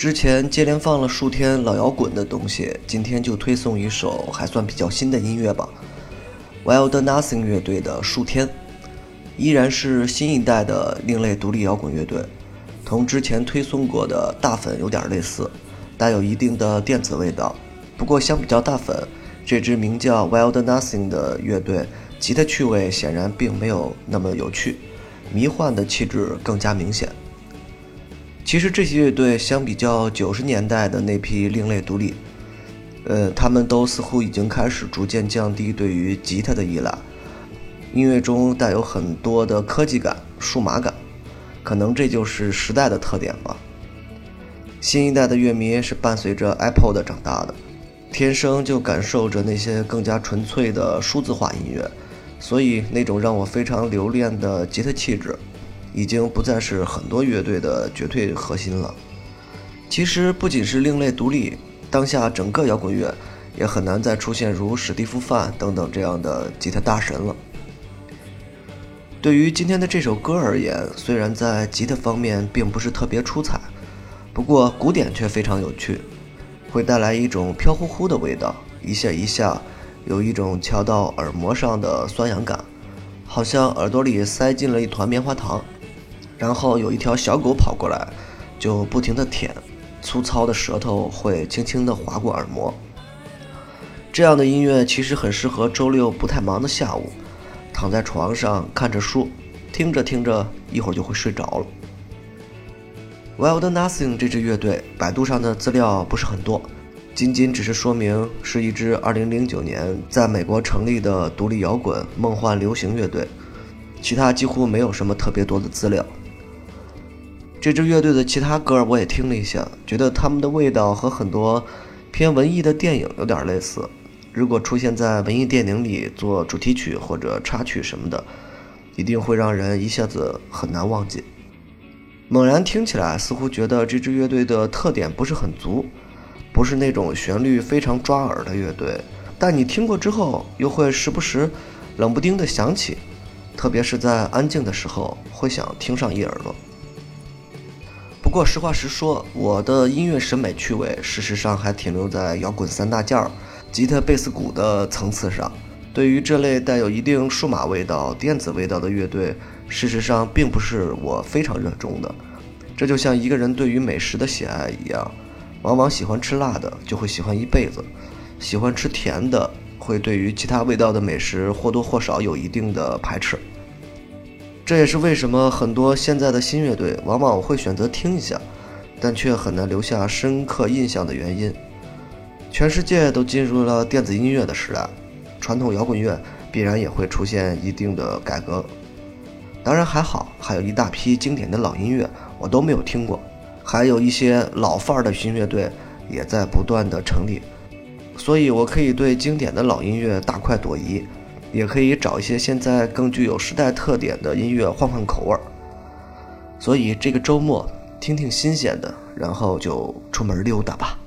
之前接连放了数天老摇滚的东西，今天就推送一首还算比较新的音乐吧。Wild Nothing 乐队的《数天》，依然是新一代的另类独立摇滚乐队，同之前推送过的大粉有点类似，带有一定的电子味道。不过相比较大粉，这支名叫 Wild Nothing 的乐队，吉他趣味显然并没有那么有趣，迷幻的气质更加明显。其实这些乐队相比较九十年代的那批另类独立，呃，他们都似乎已经开始逐渐降低对于吉他的依赖，音乐中带有很多的科技感、数码感，可能这就是时代的特点吧。新一代的乐迷是伴随着 Apple 的长大的，天生就感受着那些更加纯粹的数字化音乐，所以那种让我非常留恋的吉他气质。已经不再是很多乐队的绝对核心了。其实不仅是另类独立，当下整个摇滚乐也很难再出现如史蒂夫·范等等这样的吉他大神了。对于今天的这首歌而言，虽然在吉他方面并不是特别出彩，不过鼓点却非常有趣，会带来一种飘忽忽的味道，一下一下，有一种敲到耳膜上的酸痒感，好像耳朵里塞进了一团棉花糖。然后有一条小狗跑过来，就不停地舔，粗糙的舌头会轻轻地划过耳膜。这样的音乐其实很适合周六不太忙的下午，躺在床上看着书，听着听着一会儿就会睡着了。Wild Nothing 这支乐队，百度上的资料不是很多，仅仅只是说明是一支2009年在美国成立的独立摇滚梦幻流行乐队，其他几乎没有什么特别多的资料。这支乐队的其他歌我也听了一下，觉得他们的味道和很多偏文艺的电影有点类似。如果出现在文艺电影里做主题曲或者插曲什么的，一定会让人一下子很难忘记。猛然听起来，似乎觉得这支乐队的特点不是很足，不是那种旋律非常抓耳的乐队。但你听过之后，又会时不时冷不丁的想起，特别是在安静的时候，会想听上一耳朵。不过实话实说，我的音乐审美趣味事实上还停留在摇滚三大件儿——吉他、贝斯、鼓的层次上。对于这类带有一定数码味道、电子味道的乐队，事实上并不是我非常热衷的。这就像一个人对于美食的喜爱一样，往往喜欢吃辣的就会喜欢一辈子，喜欢吃甜的会对于其他味道的美食或多或少有一定的排斥。这也是为什么很多现在的新乐队往往会选择听一下，但却很难留下深刻印象的原因。全世界都进入了电子音乐的时代，传统摇滚乐必然也会出现一定的改革。当然还好，还有一大批经典的老音乐我都没有听过，还有一些老范儿的新乐队也在不断的成立，所以我可以对经典的老音乐大快朵颐。也可以找一些现在更具有时代特点的音乐换换口味儿，所以这个周末听听新鲜的，然后就出门溜达吧。